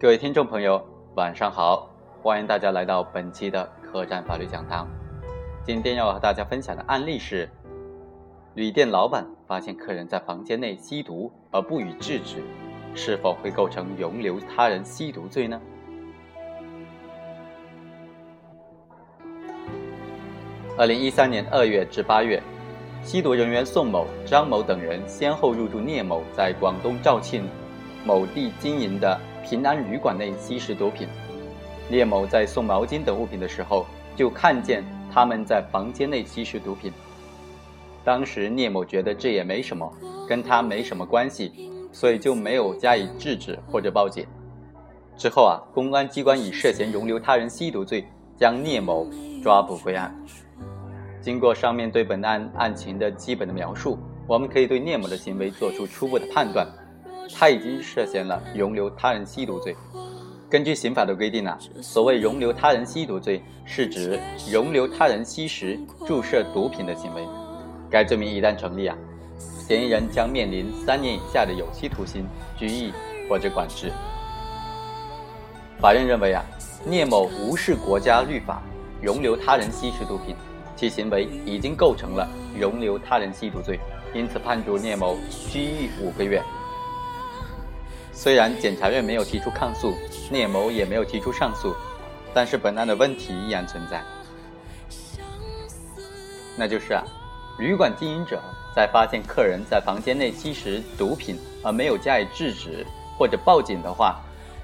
各位听众朋友，晚上好！欢迎大家来到本期的客栈法律讲堂。今天要和大家分享的案例是：旅店老板发现客人在房间内吸毒而不予制止，是否会构成容留他人吸毒罪呢？二零一三年二月至八月，吸毒人员宋某、张某等人先后入住聂某在广东肇庆某地经营的。平安旅馆内吸食毒品，聂某在送毛巾等物品的时候，就看见他们在房间内吸食毒品。当时聂某觉得这也没什么，跟他没什么关系，所以就没有加以制止或者报警。之后啊，公安机关以涉嫌容留他人吸毒罪将聂某抓捕归案。经过上面对本案案情的基本的描述，我们可以对聂某的行为做出初步的判断。他已经涉嫌了容留他人吸毒罪。根据刑法的规定啊，所谓容留他人吸毒罪，是指容留他人吸食、注射毒品的行为。该罪名一旦成立啊，嫌疑人将面临三年以下的有期徒刑、拘役或者管制。法院认为啊，聂某无视国家律法，容留他人吸食毒品，其行为已经构成了容留他人吸毒罪，因此判处聂某拘役五个月。虽然检察院没有提出抗诉，聂某也没有提出上诉，但是本案的问题依然存在。那就是啊，旅馆经营者在发现客人在房间内吸食毒品而没有加以制止或者报警的话，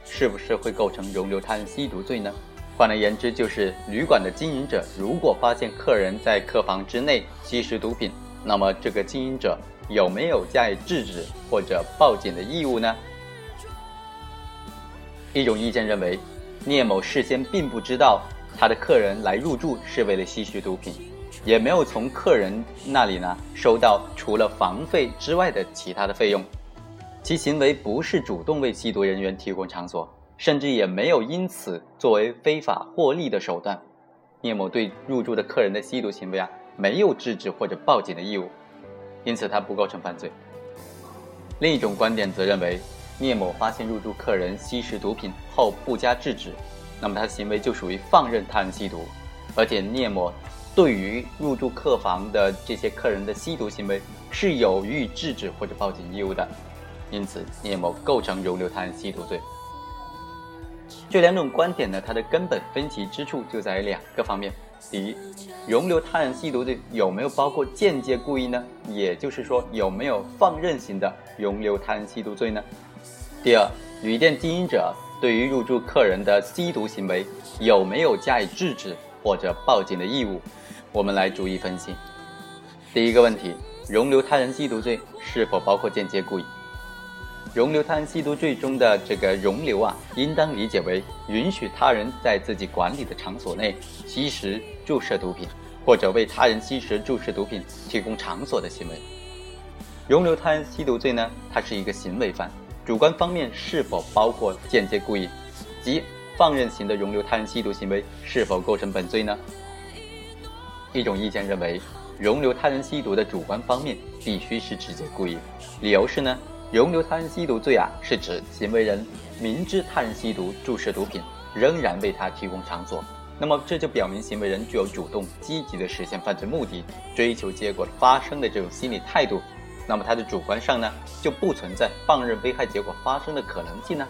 是不是会构成容留他人吸毒罪呢？换而言之，就是旅馆的经营者如果发现客人在客房之内吸食毒品，那么这个经营者有没有加以制止或者报警的义务呢？一种意见认为，聂某事先并不知道他的客人来入住是为了吸食毒品，也没有从客人那里呢收到除了房费之外的其他的费用，其行为不是主动为吸毒人员提供场所，甚至也没有因此作为非法获利的手段。聂某对入住的客人的吸毒行为啊没有制止或者报警的义务，因此他不构成犯罪。另一种观点则认为。聂某发现入住客人吸食毒品后不加制止，那么他的行为就属于放任他人吸毒，而且聂某对于入住客房的这些客人的吸毒行为是有予以制止或者报警义务的，因此聂某构成容留他人吸毒罪。这两种观点呢，它的根本分歧之处就在于两个方面：第一，容留他人吸毒罪有没有包括间接故意呢？也就是说，有没有放任型的容留他人吸毒罪呢？第二，旅店经营者对于入住客人的吸毒行为有没有加以制止或者报警的义务？我们来逐一分析。第一个问题，容留他人吸毒罪是否包括间接故意？容留他人吸毒罪中的这个容留啊，应当理解为允许他人在自己管理的场所内吸食、注射毒品，或者为他人吸食、注射毒品提供场所的行为。容留他人吸毒罪呢，它是一个行为犯。主观方面是否包括间接故意，即放任型的容留他人吸毒行为是否构成本罪呢？一种意见认为，容留他人吸毒的主观方面必须是直接故意。理由是呢，容留他人吸毒罪啊，是指行为人明知他人吸毒、注射毒品，仍然为他提供场所。那么这就表明行为人具有主动、积极的实现犯罪目的、追求结果发生的这种心理态度。那么他的主观上呢，就不存在放任危害结果发生的可能性呢？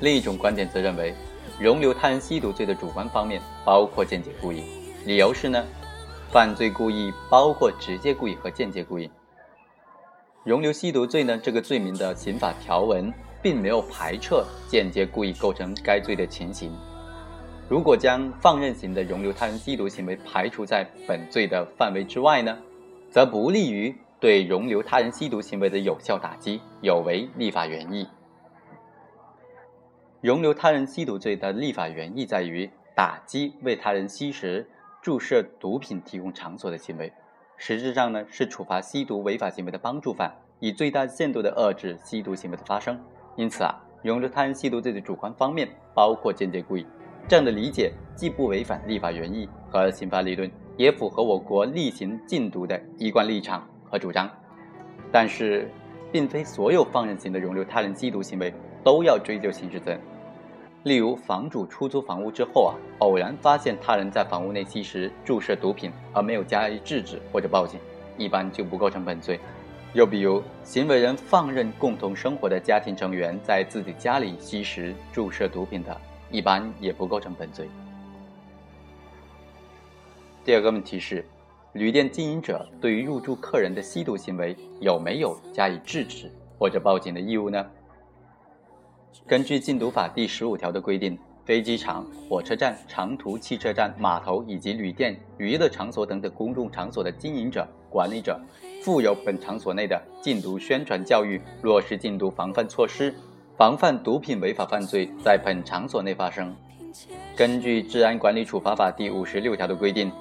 另一种观点则认为，容留他人吸毒罪的主观方面包括间接故意。理由是呢，犯罪故意包括直接故意和间接故意。容留吸毒罪呢，这个罪名的刑法条文并没有排斥间接故意构成该罪的情形。如果将放任型的容留他人吸毒行为排除在本罪的范围之外呢，则不利于。对容留他人吸毒行为的有效打击，有违立法原意。容留他人吸毒罪的立法原意在于打击为他人吸食、注射毒品提供场所的行为，实质上呢是处罚吸毒违法行为的帮助犯，以最大限度的遏制吸毒行为的发生。因此啊，容留他人吸毒罪的主观方面包括间接故意，这样的理解既不违反立法原意和刑法理论，也符合我国厉行禁毒的一贯立场。和主张，但是，并非所有放任型的容留他人吸毒行为都要追究刑事责任。例如，房主出租房屋之后啊，偶然发现他人在房屋内吸食、注射毒品，而没有加以制止或者报警，一般就不构成本罪。又比如，行为人放任共同生活的家庭成员在自己家里吸食、注射毒品的，一般也不构成本罪。第二个问题是，旅店经营者对于入住客人的吸毒行为有没有加以制止或者报警的义务呢？根据禁毒法第十五条的规定，飞机场、火车站、长途汽车站、码头以及旅店、娱乐场所等等公众场所的经营者、管理者，负有本场所内的禁毒宣传教育，落实禁毒防范措施，防范毒品违法犯罪在本场所内发生。根据《治安管理处罚法》第五十六条的规定，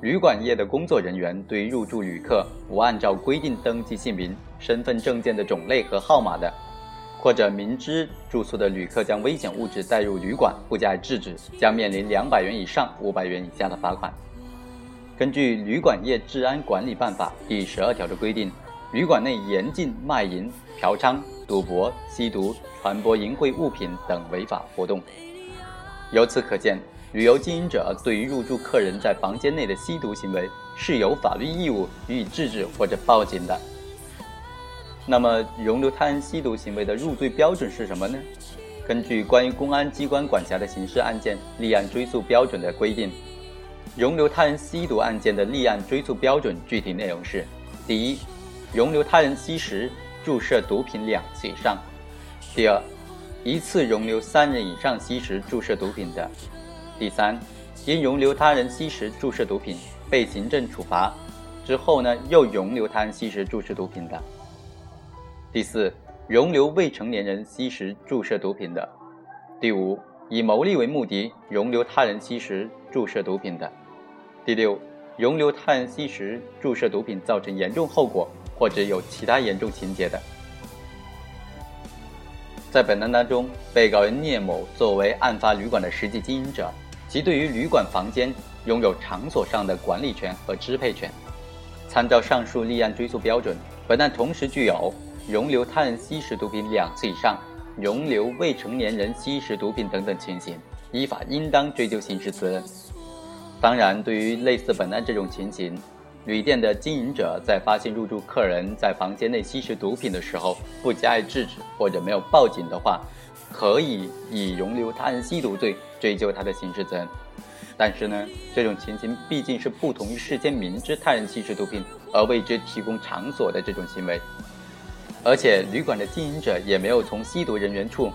旅馆业的工作人员对入住旅客不按照规定登记姓名、身份证件的种类和号码的。或者明知住宿的旅客将危险物质带入旅馆不加以制止，将面临两百元以上五百元以下的罚款。根据《旅馆业治安管理办法》第十二条的规定，旅馆内严禁卖淫、嫖娼、赌博、吸毒、传播淫秽物品等违法活动。由此可见，旅游经营者对于入住客人在房间内的吸毒行为是有法律义务予以制止或者报警的。那么，容留他人吸毒行为的入罪标准是什么呢？根据关于公安机关管辖的刑事案件立案追诉标准的规定，容留他人吸毒案件的立案追诉标准具体内容是：第一，容留他人吸食、注射毒品两次以上；第二，一次容留三人以上吸食、注射毒品的；第三，因容留他人吸食、注射毒品被行政处罚之后呢，又容留他人吸食、注射毒品的。第四，容留未成年人吸食、注射毒品的；第五，以牟利为目的容留他人吸食、注射毒品的；第六，容留他人吸食、注射毒品造成严重后果或者有其他严重情节的。在本案当中，被告人聂某作为案发旅馆的实际经营者，其对于旅馆房间拥有场所上的管理权和支配权。参照上述立案追诉标准，本案同时具有。容留他人吸食毒品两次以上，容留未成年人吸食毒品等等情形，依法应当追究刑事责任。当然，对于类似本案这种情形，旅店的经营者在发现入住客人在房间内吸食毒品的时候不加以制止或者没有报警的话，可以以容留他人吸毒罪追究他的刑事责任。但是呢，这种情形毕竟是不同于事先明知他人吸食毒品而为之提供场所的这种行为。而且，旅馆的经营者也没有从吸毒人员处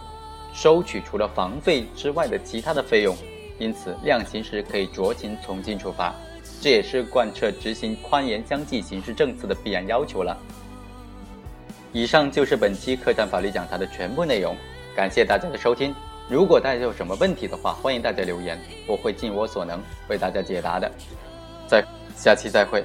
收取除了房费之外的其他的费用，因此量刑时可以酌情从轻处罚，这也是贯彻执行宽严相济刑事政策的必然要求了。以上就是本期客栈法律讲堂的全部内容，感谢大家的收听。如果大家有什么问题的话，欢迎大家留言，我会尽我所能为大家解答的。再下期再会。